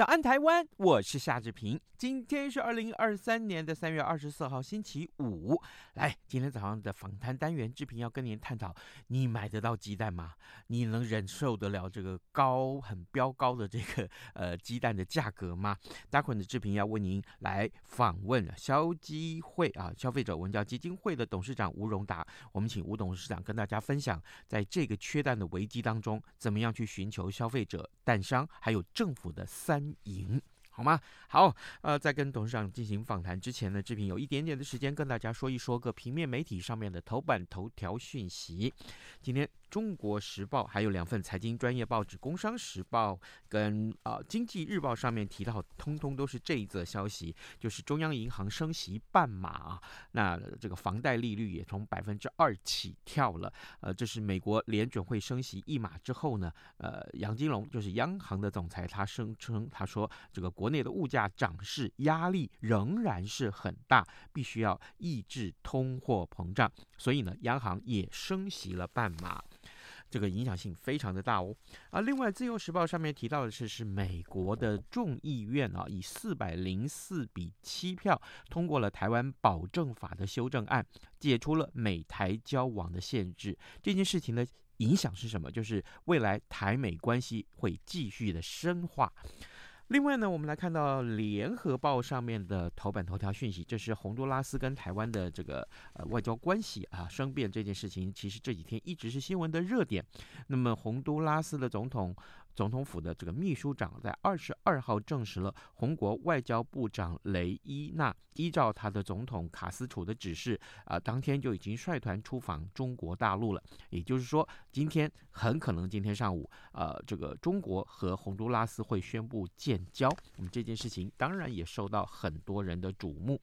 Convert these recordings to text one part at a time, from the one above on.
早安，台湾，我是夏志平。今天是二零二三年的三月二十四号，星期五。来，今天早上的访谈单元，志平要跟您探讨：你买得到鸡蛋吗？你能忍受得了这个高、很飙高的这个 呃鸡蛋的价格吗？待会儿呢，志平要为您来访问消基会啊，消费者文教基金会的董事长吴荣达。我们请吴董事长跟大家分享，在这个缺蛋的危机当中，怎么样去寻求消费者、蛋商还有政府的三赢。好吗？好，呃，在跟董事长进行访谈之前呢，志平有一点点的时间跟大家说一说个平面媒体上面的头版头条讯息。今天。中国时报还有两份财经专业报纸，《工商时报》跟啊、呃《经济日报》上面提到，通通都是这一则消息，就是中央银行升息半码，那这个房贷利率也从百分之二起跳了。呃，这是美国联准会升息一码之后呢，呃，杨金龙就是央行的总裁，他声称他说，这个国内的物价涨势压力仍然是很大，必须要抑制通货膨胀，所以呢，央行也升息了半码。这个影响性非常的大哦，啊，另外《自由时报》上面提到的是，是美国的众议院啊，以四百零四比七票通过了台湾保证法的修正案，解除了美台交往的限制。这件事情的影响是什么？就是未来台美关系会继续的深化。另外呢，我们来看到《联合报》上面的头版头条讯息，这是洪都拉斯跟台湾的这个呃外交关系啊生变这件事情，其实这几天一直是新闻的热点。那么洪都拉斯的总统。总统府的这个秘书长在二十二号证实了，红国外交部长雷伊娜依照他的总统卡斯楚的指示，啊、当天就已经率团出访中国大陆了。也就是说，今天很可能今天上午，呃，这个中国和洪都拉斯会宣布建交。那么这件事情当然也受到很多人的瞩目。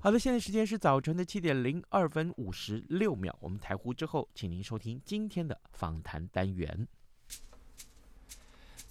好的，现在时间是早晨的七点零二分五十六秒。我们台呼之后，请您收听今天的访谈单元。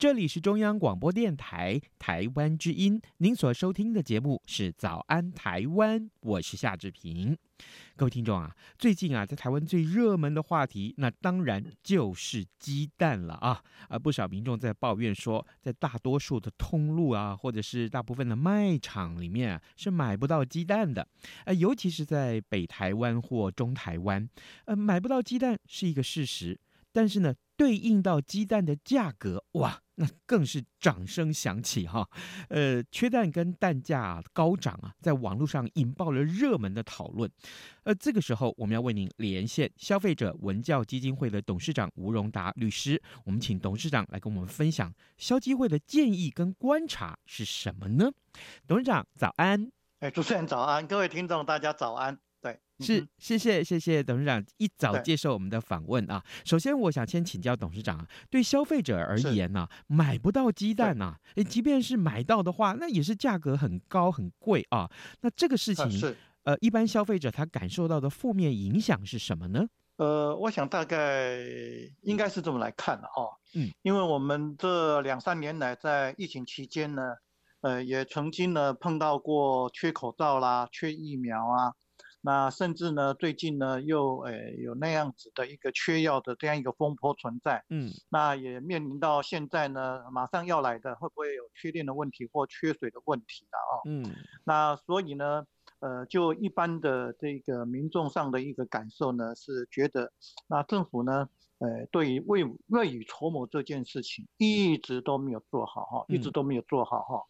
这里是中央广播电台台湾之音，您所收听的节目是《早安台湾》，我是夏志平。各位听众啊，最近啊，在台湾最热门的话题，那当然就是鸡蛋了啊！啊，不少民众在抱怨说，在大多数的通路啊，或者是大部分的卖场里面啊，是买不到鸡蛋的。呃，尤其是在北台湾或中台湾，呃，买不到鸡蛋是一个事实。但是呢，对应到鸡蛋的价格，哇，那更是掌声响起哈。呃，缺蛋跟蛋价高涨啊，在网络上引爆了热门的讨论。呃，这个时候我们要为您连线消费者文教基金会的董事长吴荣达律师，我们请董事长来跟我们分享消基会的建议跟观察是什么呢？董事长早安。哎，主持人早安，各位听众大家早安。是，谢谢谢谢董事长一早接受我们的访问啊。首先，我想先请教董事长啊，对消费者而言呢、啊，买不到鸡蛋呐、啊，诶，即便是买到的话，那也是价格很高很贵啊。那这个事情，是呃，一般消费者他感受到的负面影响是什么呢？呃，我想大概应该是这么来看的啊。嗯，因为我们这两三年来在疫情期间呢，呃，也曾经呢碰到过缺口罩啦、缺疫苗啊。那甚至呢，最近呢又诶、欸、有那样子的一个缺药的这样一个风波存在，嗯，那也面临到现在呢，马上要来的会不会有缺电的问题或缺水的问题了哦，嗯，那所以呢，呃，就一般的这个民众上的一个感受呢，是觉得那政府呢，呃，对于未未雨绸缪这件事情一直都没有做好哈，一直都没有做好哈，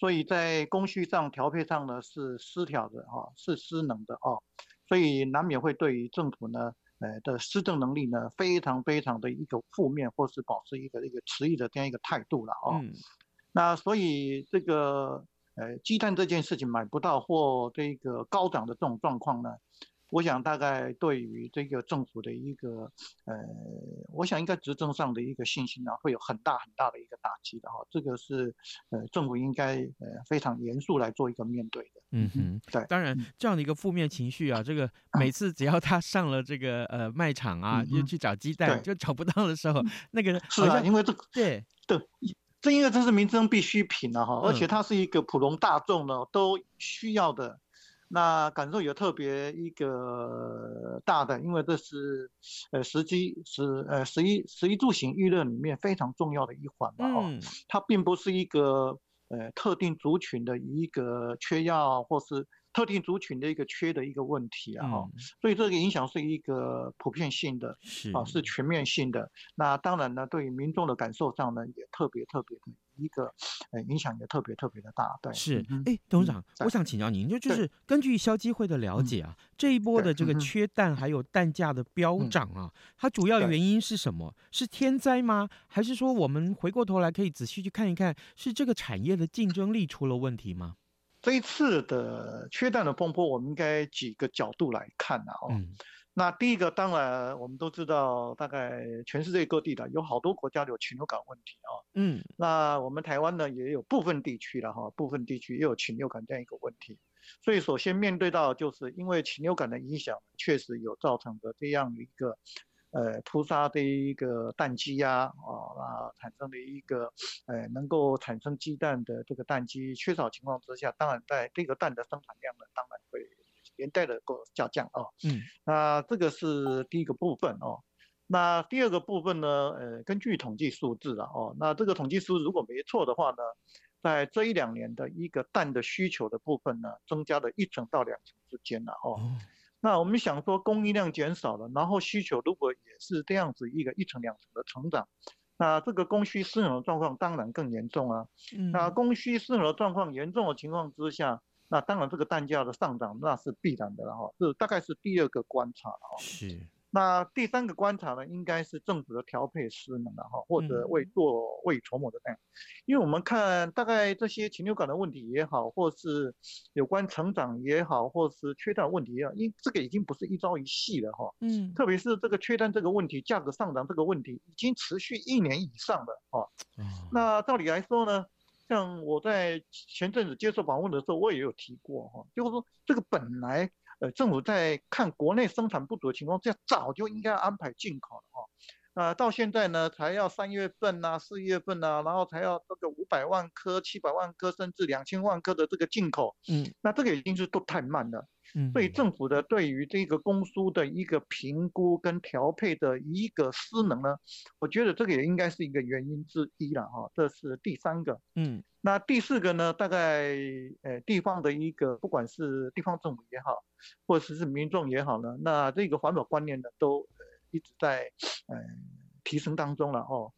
所以在工序上调配上呢是失调的哈，是失能的哦，所以难免会对于政府呢，呃的施政能力呢非常非常的一个负面，或是保持一个一个迟疑的这样一个态度了哦。那所以这个呃鸡蛋这件事情买不到或这个高涨的这种状况呢，我想大概对于这个政府的一个呃，我想应该执政上的一个信心呢，会有很大很大的一个打击的哈。这个是呃政府应该呃非常严肃来做一个面对的。嗯哼，对，当然这样的一个负面情绪啊，这个 每次只要他上了这个呃卖场啊，又去找鸡蛋就找不到的时候，那个是啊，因为这个对对。这因为这是民生必需品了哈，而且它是一个普通大众呢都需要的，那感受也特别一个大的，因为这是呃时机是呃十一十一住行娱乐里面非常重要的一环嘛哈，它并不是一个呃特定族群的一个缺药或是。特定族群的一个缺的一个问题啊，哈、嗯，所以这个影响是一个普遍性的，是啊，是全面性的。那当然呢，对于民众的感受上呢，也特别特别的一个，呃，影响也特别特别的大。对，是，哎，董事长，嗯、我想请教您，就就是根据消基会的了解啊，这一波的这个缺蛋还有蛋价的飙涨啊，它主要原因是什么？是天灾吗？还是说我们回过头来可以仔细去看一看，是这个产业的竞争力出了问题吗？这一次的缺蛋的风波，我们应该几个角度来看啊。哦，那第一个，当然我们都知道，大概全世界各地的有好多国家有禽流感问题啊。嗯，那我们台湾呢，也有部分地区了哈，部分地区也有禽流感这样一个问题。所以首先面对到，就是因为禽流感的影响，确实有造成的这样一个。呃，扑杀的一个蛋鸡呀，啊，那产生的一个，呃，能够产生鸡蛋的这个蛋鸡缺少情况之下，当然在这个蛋的生产量呢，当然会连带的个下降啊。嗯，那这个是第一个部分哦。那第二个部分呢，呃，根据统计数字了哦，那这个统计数字如果没错的话呢，在这一两年的一个蛋的需求的部分呢，增加了一成到两成之间了哦。嗯那我们想说，供应量减少了，然后需求如果也是这样子一个一层两层的成长，那这个供需失衡的状况当然更严重啊。嗯。那供需失衡的状况严重的情况之下，那当然这个蛋价的上涨那是必然的了哈。这大概是第二个观察哈。是。那第三个观察呢，应该是政府的调配失能了哈，或者未做未筹谋的这样，因为我们看大概这些禽流感的问题也好，或是有关成长也好，或是缺蛋问题也好，因这个已经不是一朝一夕了哈，嗯，特别是这个缺蛋这个问题，价格上涨这个问题，已经持续一年以上了哈，那照理来说呢，像我在前阵子接受访问的时候，我也有提过哈，就是说这个本来。呃，政府在看国内生产不足的情况之下，早就应该安排进口了哈。呃，到现在呢，才要三月份呐、啊、四月份呐、啊，然后才要这个五百万颗、七百万颗，甚至两千万颗的这个进口。嗯，那这个已经是都太慢了。嗯，所以政府的对于这个供输的一个评估跟调配的一个失能呢，我觉得这个也应该是一个原因之一了哈。这是第三个。嗯，那第四个呢，大概呃地方的一个，不管是地方政府也好，或者是民众也好呢，那这个环保观念呢，都一直在呃提升当中了哦，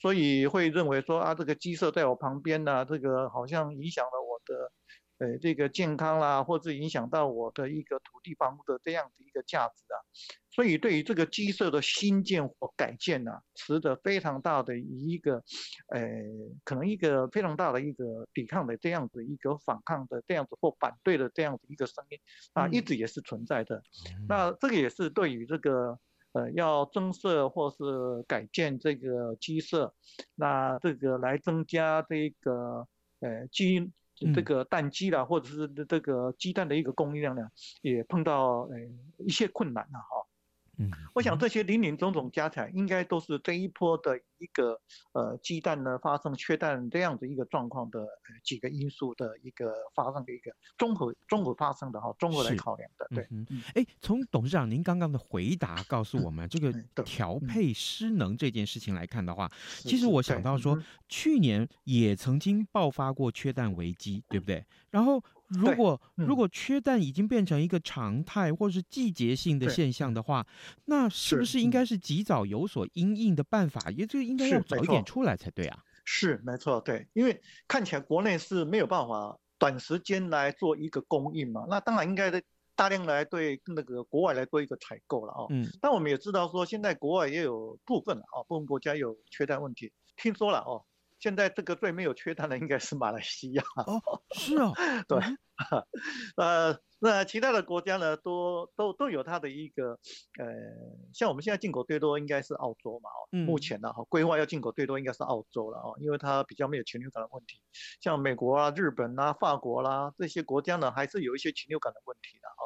所以会认为说啊，这个鸡舍在我旁边呢，这个好像影响了我的。呃，这个健康啦，或者影响到我的一个土地房屋的这样的一个价值啊，所以对于这个鸡舍的新建或改建呢、啊，持着非常大的一个，呃，可能一个非常大的一个抵抗的这样子一个反抗的这样子或反对的这样子一个声音啊，一直也是存在的。嗯、那这个也是对于这个呃要增设或是改建这个鸡舍，那这个来增加这个呃鸡。这个蛋鸡啦，或者是这个鸡蛋的一个供应量呢，也碰到呃一些困难了哈。嗯，我想这些零零总总加起来，应该都是这一波的一个呃鸡蛋呢发生缺蛋这样子一个状况的几个因素的一个发生的一个综合综合发生的哈，综合来考量的。对，嗯哎，从董事长您刚刚的回答告诉我们，这个调配失能这件事情来看的话，其实我想到说，去年也曾经爆发过缺蛋危机，对不对？然后。如果如果缺氮已经变成一个常态或是季节性的现象的话，那是不是应该是及早有所因应的办法？也就应该要早一点出来才对啊。是没错，对，因为看起来国内是没有办法短时间来做一个供应嘛，那当然应该大量来对那个国外来做一个采购了啊。嗯。但我们也知道说，现在国外也有部分啊，部分国家有缺氮问题，听说了哦。现在这个最没有缺蛋的应该是马来西亚。哦，是哦，对，呃，那其他的国家呢，都都都有它的一个，呃，像我们现在进口最多应该是澳洲嘛，哦，嗯、目前呢，哈，规划要进口最多应该是澳洲了，哦，因为它比较没有禽流感的问题，像美国啊、日本啊、法国啦、啊、这些国家呢，还是有一些禽流感的问题的，啊，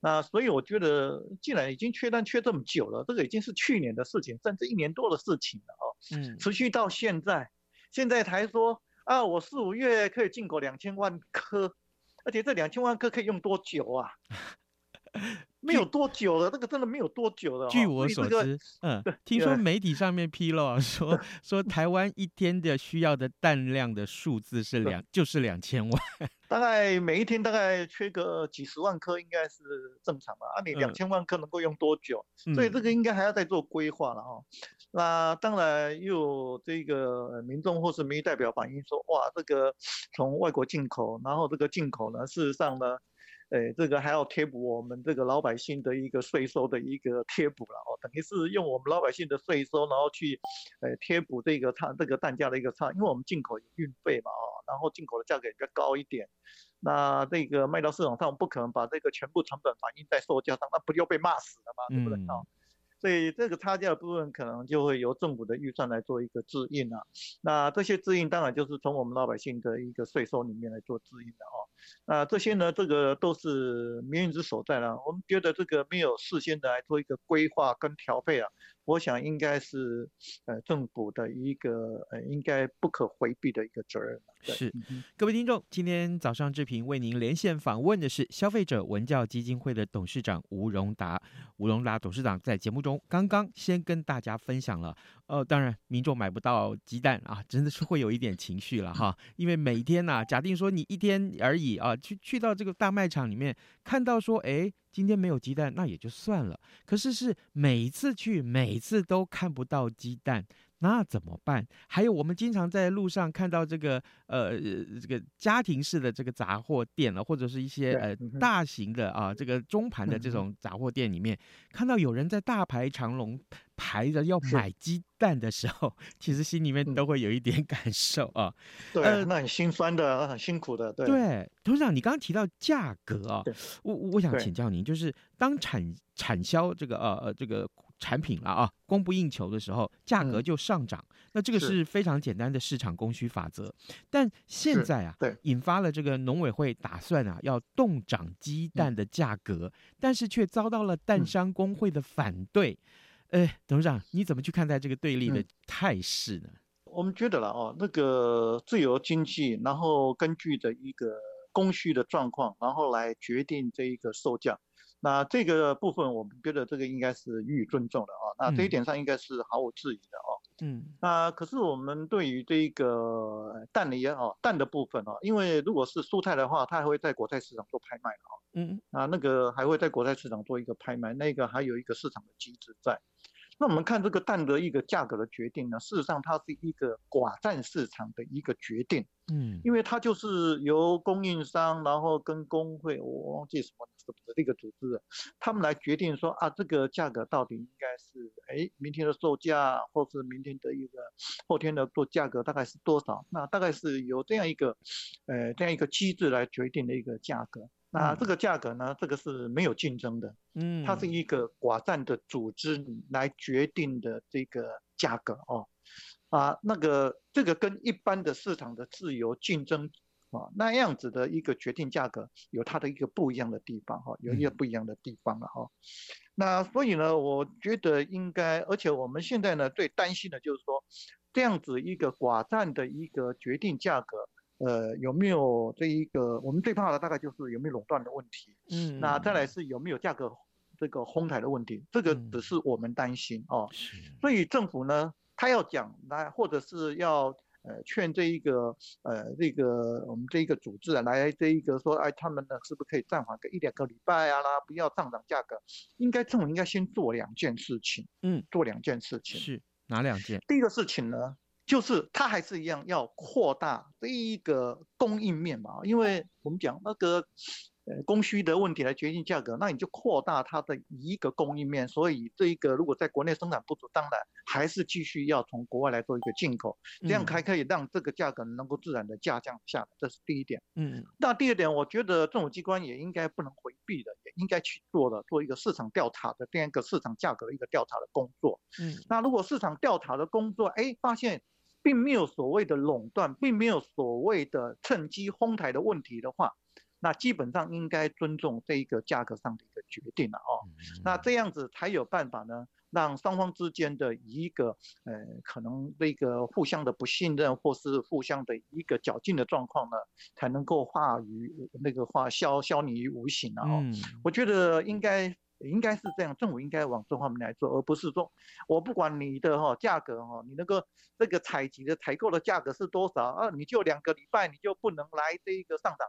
那所以我觉得，既然已经缺蛋缺这么久了，这个已经是去年的事情，甚至一年多的事情了，哦，嗯，持续到现在。现在才说啊，我四五月可以进口两千万颗，而且这两千万颗可以用多久啊？没有多久了，这个真的没有多久了。据我所知，这个、嗯，听说媒体上面披露啊，说 说台湾一天的需要的蛋量的数字是两，就是两千万。大概每一天大概缺个几十万颗，应该是正常的。啊，你两千万颗能够用多久？嗯、所以这个应该还要再做规划了哈。那当然又有这个民众或是民意代表反映说，哇，这个从外国进口，然后这个进口呢，事实上呢。哎，这个还要贴补我们这个老百姓的一个税收的一个贴补了哦，等于是用我们老百姓的税收，然后去，呃，贴补这个差这个蛋价的一个差，因为我们进口有运费嘛哦，然后进口的价格也比较高一点，那这个卖到市场上不可能把这个全部成本反映在售价上，那不就被骂死了吗？对不对啊？嗯所以这个差价的部分可能就会由政府的预算来做一个支应啊，那这些支应当然就是从我们老百姓的一个税收里面来做支应的哦。那这些呢，这个都是民运之所在了。我们觉得这个没有事先的来做一个规划跟调配啊。我想应该是呃政府的一个呃应该不可回避的一个责任。是，各位听众，今天早上志平为您连线访问的是消费者文教基金会的董事长吴荣达。吴荣达董事长在节目中刚刚先跟大家分享了，呃，当然民众买不到鸡蛋啊，真的是会有一点情绪了哈，因为每天呐、啊，假定说你一天而已啊，去去到这个大卖场里面看到说，哎。今天没有鸡蛋，那也就算了。可是是每一次去，每一次都看不到鸡蛋，那怎么办？还有我们经常在路上看到这个呃这个家庭式的这个杂货店了，或者是一些呃大型的啊这个中盘的这种杂货店里面，看到有人在大排长龙。排着要买鸡蛋的时候，其实心里面都会有一点感受啊。对，呃、那很心酸的，很辛苦的。对，对董事长，你刚刚提到价格啊，我我想请教您，就是当产产销这个呃呃这个产品了啊，供不应求的时候，价格就上涨。嗯、那这个是非常简单的市场供需法则。但现在啊，对，引发了这个农委会打算啊要动涨鸡蛋的价格，嗯、但是却遭到了蛋商工会的反对。哎，董事长，你怎么去看待这个对立的态势呢？嗯，我们觉得了哦，那个自由经济，然后根据的一个供需的状况，然后来决定这一个售价。那这个部分，我们觉得这个应该是予以尊重的啊。那这一点上应该是毫无质疑的哦。嗯。那可是我们对于这个蛋的也好，蛋的部分哦，因为如果是蔬菜的话，它还会在国菜市场做拍卖的哦。嗯。啊，那个还会在国菜市场做一个拍卖，那个还有一个市场的机制在。那我们看这个蛋的一个价格的决定呢，事实上它是一个寡占市场的一个决定，嗯，因为它就是由供应商，然后跟工会，我忘记什么什么的这个组织了，他们来决定说啊，这个价格到底应该是，哎，明天的售价，或是明天的一个后天的做价格大概是多少？那大概是由这样一个，呃，这样一个机制来决定的一个价格。那这个价格呢？这个是没有竞争的，嗯，它是一个寡占的组织来决定的这个价格哦，啊，那个这个跟一般的市场的自由竞争啊，那样子的一个决定价格有它的一个不一样的地方哈，有一个不一样的地方了哈。那所以呢，我觉得应该，而且我们现在呢最担心的就是说，这样子一个寡占的一个决定价格，呃，有没有这一个我们最怕的大概就是有没有垄断的问题。嗯。那再来是有没有价格这个哄抬的问题，这个只是我们担心哦。所以政府呢，他要讲来，或者是要。呃，劝这一个呃，这个我们这一个组织啊，来这一个说，哎，他们呢是不是可以暂缓个一两个礼拜啊啦，不要上涨价格？应该政府应该先做两件事情，嗯，做两件事情。是哪两件？第一个事情呢，就是它还是一样要扩大这一个供应面嘛，因为我们讲那个。呃，供需的问题来决定价格，那你就扩大它的一个供应面。所以这一个如果在国内生产不足，当然还是继续要从国外来做一个进口，这样还可以让这个价格能够自然的下降下来。这是第一点。嗯，那第二点，我觉得政府机关也应该不能回避的，也应该去做的，做一个市场调查的这样一个市场价格的一个调查的工作。嗯，那如果市场调查的工作，哎，发现并没有所谓的垄断，并没有所谓的趁机哄抬的问题的话。那基本上应该尊重这一个价格上的一个决定了哦，那这样子才有办法呢，让双方之间的一个呃可能这个互相的不信任或是互相的一个较劲的状况呢，才能够化于那个化消消弭于无形了哦。我觉得应该应该是这样，政府应该往这方面来做，而不是说我不管你的哈价格哈，你那个这个采集的采购的价格是多少啊，你就两个礼拜你就不能来这一个上涨。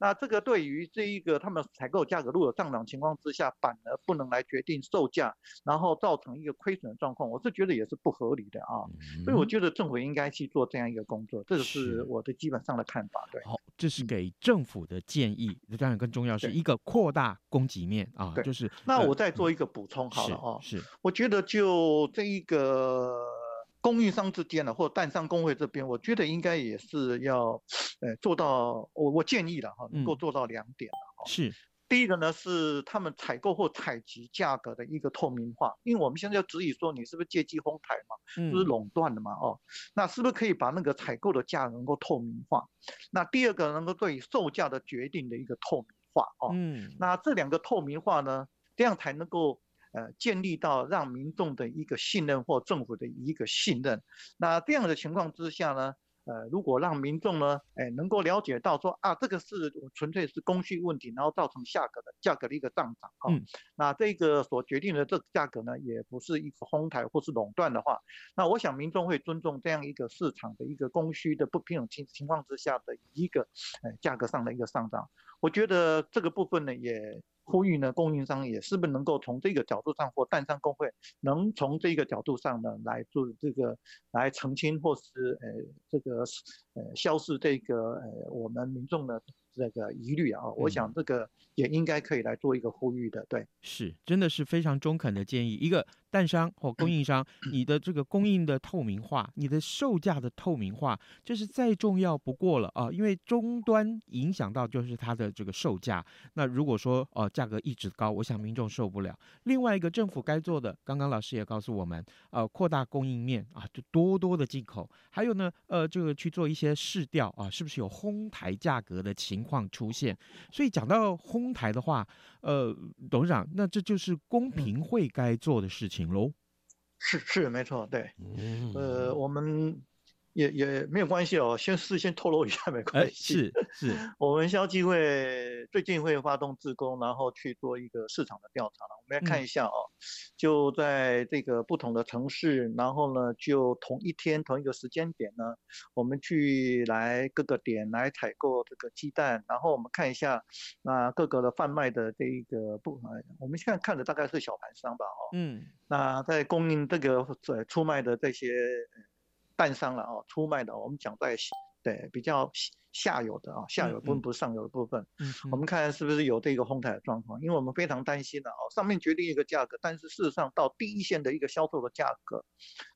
那这个对于这一个他们采购价格如果有上涨情况之下，反而不能来决定售价，然后造成一个亏损的状况，我是觉得也是不合理的啊。所以我觉得政府应该去做这样一个工作，这个是我的基本上的看法。对，好，这是给政府的建议，当然更重要是一个扩大供给面啊，就是。那我再做一个补充好了啊，是，我觉得就这一个。供应商之间呢，或蛋商工会这边，我觉得应该也是要，呃，做到我我建议了哈，能够做到两点了哈。是，第一个呢是他们采购或采集价格的一个透明化，因为我们现在要质疑说你是不是借机哄抬嘛，是不是垄断的嘛？哦，那是不是可以把那个采购的价格能够透明化？那第二个能够对售价的决定的一个透明化哦。嗯，那这两个透明化呢，这样才能够。呃，建立到让民众的一个信任或政府的一个信任，那这样的情况之下呢，呃，如果让民众呢，哎，能够了解到说啊，这个是纯粹是供需问题，然后造成价格的价格的一个上涨啊，嗯、那这个所决定的这个价格呢，也不是一个哄抬或是垄断的话，那我想民众会尊重这样一个市场的一个供需的不平等情情况之下的一个呃价格上的一个上涨，我觉得这个部分呢也。呼吁呢，供应商也是不是能够从这个角度上，或蛋商工会能从这个角度上呢来做这个来澄清，或是呃这个呃消释这个呃我们民众的这个疑虑啊，我想这个也应该可以来做一个呼吁的，对，是，真的是非常中肯的建议，一个。蛋商或供应商，你的这个供应的透明化，你的售价的透明化，这是再重要不过了啊！因为终端影响到就是它的这个售价。那如果说哦、呃、价格一直高，我想民众受不了。另外一个政府该做的，刚刚老师也告诉我们，呃，扩大供应面啊，就多多的进口。还有呢，呃，这个去做一些市调啊，是不是有哄抬价格的情况出现？所以讲到哄抬的话，呃，董事长，那这就是公平会该做的事情。是是没错，对，呃，我们。也也没有关系哦，先事先透露一下没关系。是是，我们消基会最近会发动自工，然后去做一个市场的调查了。我们来看一下哦，就在这个不同的城市，然后呢，就同一天同一个时间点呢，我们去来各个点来采购这个鸡蛋，然后我们看一下那各个的贩卖的这一个不，我们现在看的大概是小盘商吧，哦，嗯，那在供应这个呃出卖的这些。蛋商了哦，出卖的，我们讲在对比较。下游的啊，下游部分不是上游的部分，嗯，嗯，我们看是不是有这个哄抬的状况？因为我们非常担心的哦，上面决定一个价格，但是事实上到第一线的一个销售的价格，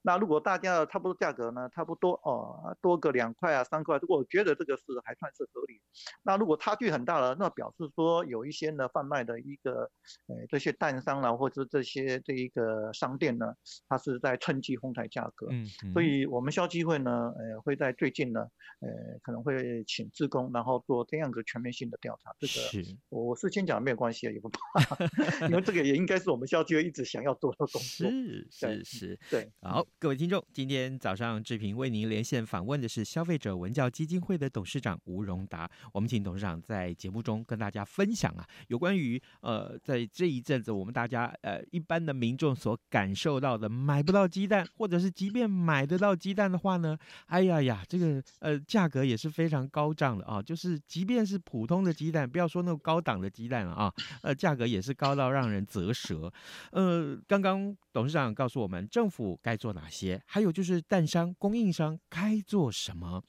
那如果大家的差不多价格呢，差不多哦，多个两块啊三块，如果我觉得这个是还算是合理，那如果差距很大了，那表示说有一些呢贩卖的一个呃这些蛋商啊，或者这些这一个商店呢，它是在趁机哄抬价格，嗯，嗯，所以我们消基会呢，呃会在最近呢，呃可能会。请志工，然后做这样一个全面性的调查。这个是我是先讲没有关系，也不怕，因为这个也应该是我们校区一直想要做的工作。是是是，对。好，各位听众，今天早上志平为您连线访问的是消费者文教基金会的董事长吴荣达。我们请董事长在节目中跟大家分享啊，有关于呃，在这一阵子我们大家呃一般的民众所感受到的买不到鸡蛋，或者是即便买得到鸡蛋的话呢，哎呀呀，这个呃价格也是非常高涨的啊，就是即便是普通的鸡蛋，不要说那种高档的鸡蛋了啊，呃价格也是高到让人啧舌。呃，刚刚董事长告诉我们政府该做哪些，还有就是蛋商供应商该做什么。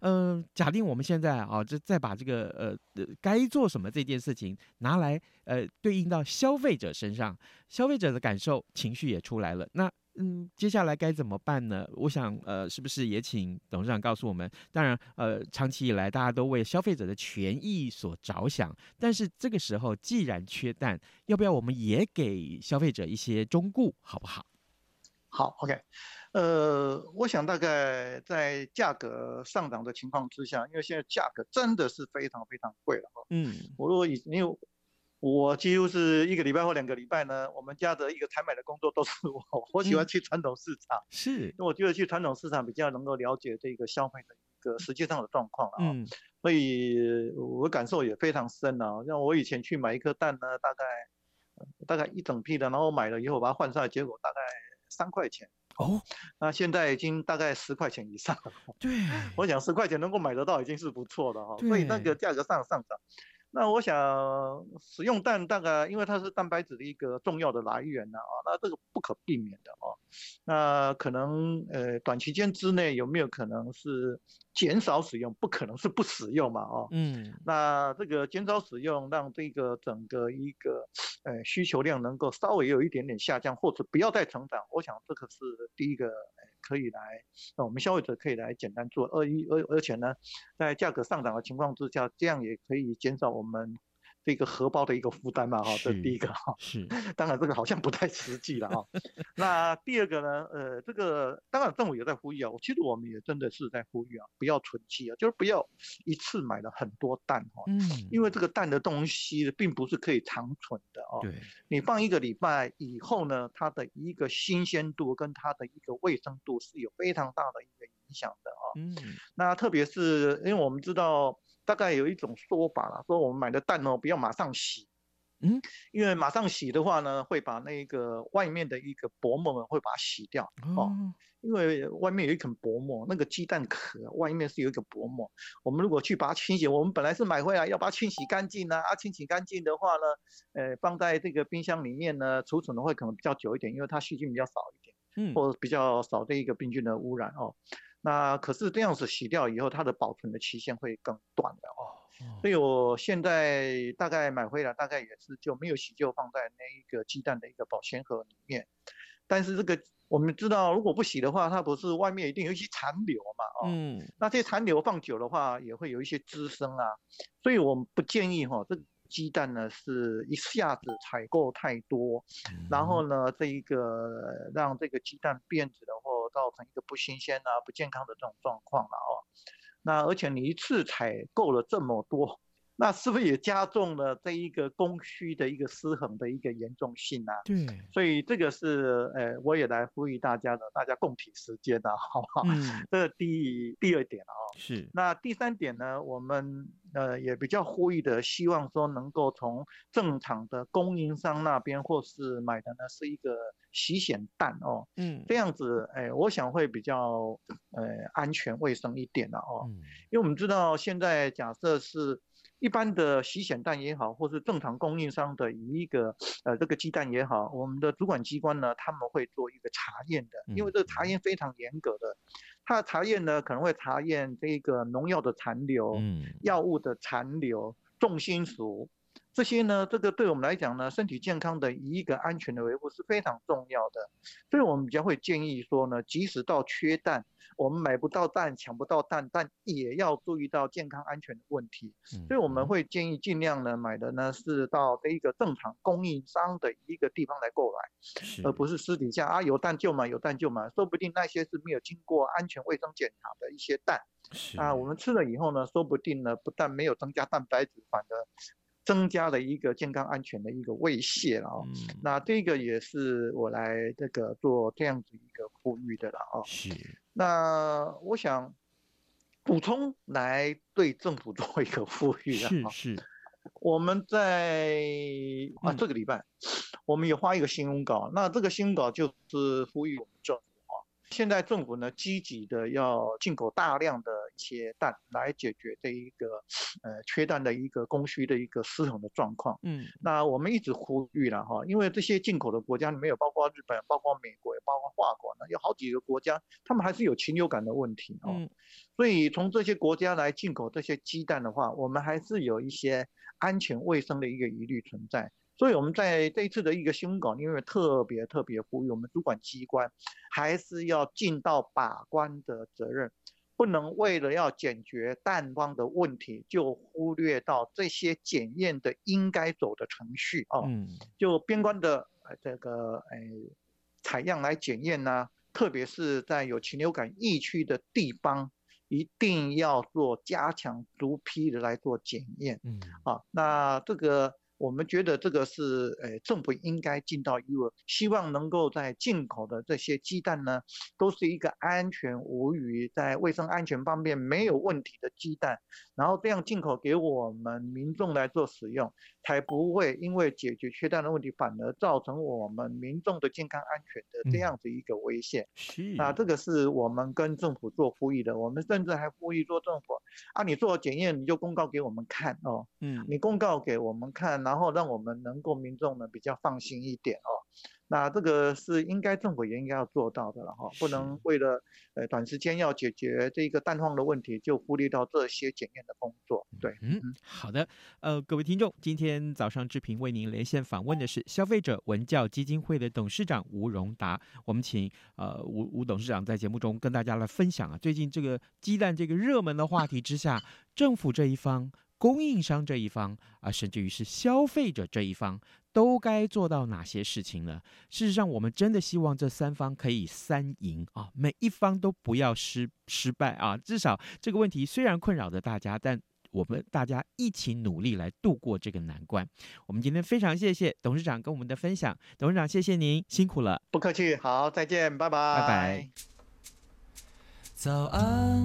嗯、假定我们现在啊，就再把这个呃该做什么这件事情拿来呃对应到消费者身上，消费者的感受情绪也出来了，那。嗯，接下来该怎么办呢？我想，呃，是不是也请董事长告诉我们？当然，呃，长期以来大家都为消费者的权益所着想，但是这个时候既然缺蛋，要不要我们也给消费者一些忠告，好不好？好，OK，呃，我想大概在价格上涨的情况之下，因为现在价格真的是非常非常贵了哈。嗯，我如果以因为。我几乎是一个礼拜或两个礼拜呢，我们家的一个采买的工作都是 我。我喜欢去传统市场，嗯、是，因为我觉得去传统市场比较能够了解这个消费的一个实际上的状况啊。嗯，所以我感受也非常深啊。像我以前去买一颗蛋呢，大概大概一整批的，然后买了以后把它换上来，结果大概三块钱。哦，那现在已经大概十块钱以上了。对，我想十块钱能够买得到已经是不错的哈。所以那个价格上上涨。那我想使用蛋大概，因为它是蛋白质的一个重要的来源呢啊，那这个不可避免的哦。那可能呃短期间之内有没有可能是减少使用？不可能是不使用嘛哦。嗯。那这个减少使用，让这个整个一个呃需求量能够稍微有一点点下降，或者不要再成长。我想这个是第一个。可以来，那我们消费者可以来简单做，而一而而且呢，在价格上涨的情况之下，这样也可以减少我们。这个荷包的一个负担嘛，哈，这是第一个哈。是，当然这个好像不太实际了哈。那第二个呢，呃，这个当然政府也在呼吁啊，其实我们也真的是在呼吁啊，不要囤积啊，就是不要一次买了很多蛋哈。嗯。因为这个蛋的东西并不是可以长存的哦。对。你放一个礼拜以后呢，它的一个新鲜度跟它的一个卫生度是有非常大的一个影响的啊。嗯。那特别是因为我们知道。大概有一种说法啦，说我们买的蛋哦，不要马上洗，嗯，因为马上洗的话呢，会把那个外面的一个薄膜会把它洗掉哦，因为外面有一层薄膜，那个鸡蛋壳外面是有一个薄膜，我们如果去把它清洗，我们本来是买回来要把它清洗干净呢，啊，清洗干净的话呢，呃，放在这个冰箱里面呢，储存的会可能比较久一点，因为它细菌比较少一点，嗯，或者比较少的一个病菌的污染哦。那可是这样子洗掉以后，它的保存的期限会更短的哦。所以我现在大概买回来，大概也是就没有洗，就放在那一个鸡蛋的一个保鲜盒里面。但是这个我们知道，如果不洗的话，它不是外面一定有一些残留嘛？哦，嗯。那这些残留放久的话，也会有一些滋生啊。所以我们不建议哈，这鸡蛋呢是一下子采购太多，然后呢，这一个让这个鸡蛋变质的或。造成一个不新鲜啊、不健康的这种状况了哦。那而且你一次采购了这么多，那是不是也加重了这一个供需的一个失衡的一个严重性啊？对。所以这个是呃，我也来呼吁大家的，大家共体时间的，好不好？嗯。这是第第二点啊。是。那第三点呢，我们。呃，也比较呼吁的，希望说能够从正常的供应商那边，或是买的呢是一个洗险蛋哦，嗯，这样子，哎，我想会比较呃安全卫生一点的哦，嗯，因为我们知道现在假设是一般的洗显蛋也好，或是正常供应商的一个呃这个鸡蛋也好，我们的主管机关呢，他们会做一个查验的，因为这个查验非常严格的。它的查验呢，可能会查验这个农药的残留、嗯，药物的残留、重金属，这些呢，这个对我们来讲呢，身体健康的一个安全的维护是非常重要的。所以我们比较会建议说呢，即使到缺蛋，我们买不到蛋、抢不到蛋，但也要注意到健康安全的问题。所以我们会建议尽量呢买的呢是到这一个正常供应商的一个地方来购买，而不是私底下啊有蛋就买，有蛋就买，说不定那些是没有经过安全卫生检查的一些蛋。啊，我们吃了以后呢，说不定呢不但没有增加蛋白质，反而增加了一个健康安全的一个威胁了哦，嗯、那这个也是我来这个做这样子一个呼吁的了哦。是。那我想补充来对政府做一个呼吁了。是是。我们在啊这个礼拜，嗯、我们也发一个新闻稿，那这个新闻稿就是呼吁我们政府啊。现在政府呢，积极的要进口大量的一些蛋，来解决这一个呃缺蛋的一个供需的一个失衡的状况。嗯，那我们一直呼吁了哈，因为这些进口的国家里面有包括日本、包括美国、也包括法国呢，有好几个国家，他们还是有禽流感的问题哦。嗯，所以从这些国家来进口这些鸡蛋的话，我们还是有一些安全卫生的一个疑虑存在。所以我们在这一次的一个新闻稿，因为特别特别呼吁我们主管机关，还是要尽到把关的责任，不能为了要解决蛋荒的问题，就忽略到这些检验的应该走的程序啊。嗯。就边关的这个诶采样来检验呢，特别是在有禽流感疫区的地方，一定要做加强逐批的来做检验。嗯。啊，那这个。我们觉得这个是，呃，政府应该尽到义务，希望能够在进口的这些鸡蛋呢，都是一个安全无虞，在卫生安全方面没有问题的鸡蛋，然后这样进口给我们民众来做使用，才不会因为解决缺蛋的问题，反而造成我们民众的健康安全的这样子一个危险。是、嗯，那这个是我们跟政府做呼吁的，我们甚至还呼吁说政府，啊，你做检验你就公告给我们看哦，嗯，你公告给我们看，然后让我们能够民众呢比较放心一点哦。那这个是应该政府也应该要做到的了哈，不能为了呃短时间要解决这个蛋荒的问题，就忽略到这些检验的工作。对，嗯，好的，呃，各位听众，今天早上志平为您连线访问的是消费者文教基金会的董事长吴荣达，我们请呃吴吴董事长在节目中跟大家来分享啊，最近这个鸡蛋这个热门的话题之下，政府这一方。供应商这一方啊，甚至于是消费者这一方，都该做到哪些事情呢？事实上，我们真的希望这三方可以三赢啊，每一方都不要失失败啊。至少这个问题虽然困扰着大家，但我们大家一起努力来度过这个难关。我们今天非常谢谢董事长跟我们的分享，董事长谢谢您辛苦了，不客气，好，再见，拜拜，拜拜。早安，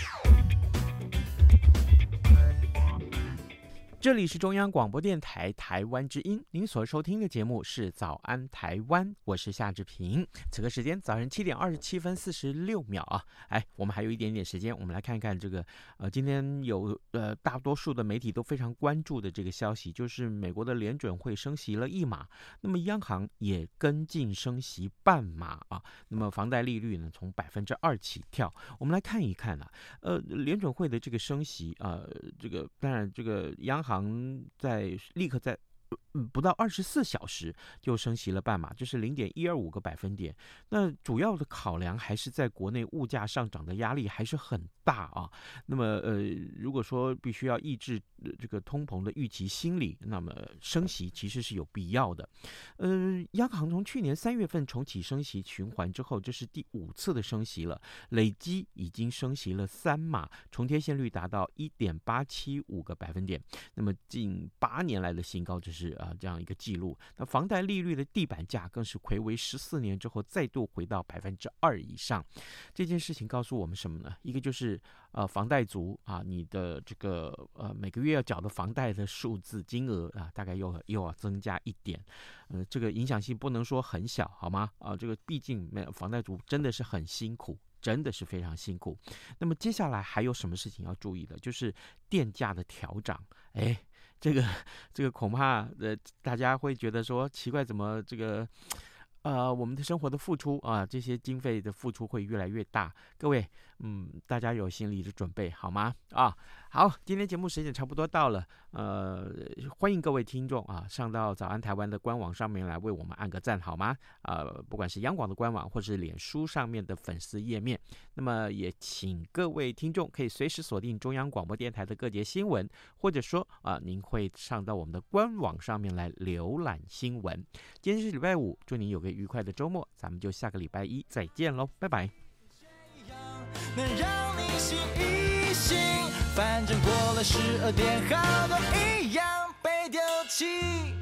这里是中央广播电台台湾之音，您所收听的节目是《早安台湾》，我是夏志平。此刻时间早上七点二十七分四十六秒啊！哎，我们还有一点点时间，我们来看看这个呃，今天有呃大多数的媒体都非常关注的这个消息，就是美国的联准会升息了一码，那么央行也跟进升息半码啊。那么房贷利率呢，从百分之二起跳。我们来看一看啊，呃，联准会的这个升息啊，呃，这个当然这个央行。常在立刻在。嗯，不到二十四小时就升息了半码，就是零点一二五个百分点。那主要的考量还是在国内物价上涨的压力还是很大啊。那么呃，如果说必须要抑制这个通膨的预期心理，那么升息其实是有必要的。呃，央行从去年三月份重启升息循环之后，这是第五次的升息了，累积已经升息了三码，重贴现率达到一点八七五个百分点。那么近八年来的新高，这是。啊，这样一个记录，那房贷利率的地板价更是睽违十四年之后再度回到百分之二以上。这件事情告诉我们什么呢？一个就是呃，房贷族啊，你的这个呃每个月要缴的房贷的数字金额啊，大概又又要增加一点。呃，这个影响性不能说很小，好吗？啊，这个毕竟没房贷族真的是很辛苦。真的是非常辛苦。那么接下来还有什么事情要注意的？就是电价的调涨。哎，这个这个恐怕呃大家会觉得说奇怪，怎么这个？呃，我们的生活的付出啊，这些经费的付出会越来越大。各位，嗯，大家有心理的准备好吗？啊，好，今天节目时间差不多到了，呃，欢迎各位听众啊，上到早安台湾的官网上面来为我们按个赞好吗？呃，不管是央广的官网或是脸书上面的粉丝页面，那么也请各位听众可以随时锁定中央广播电台的各节新闻，或者说啊，您会上到我们的官网上面来浏览新闻。今天是礼拜五，祝您有个愉快的周末，咱们就下个礼拜一再见喽，拜拜。能让你醒一醒，反正过了十二点，好都一样被丢弃。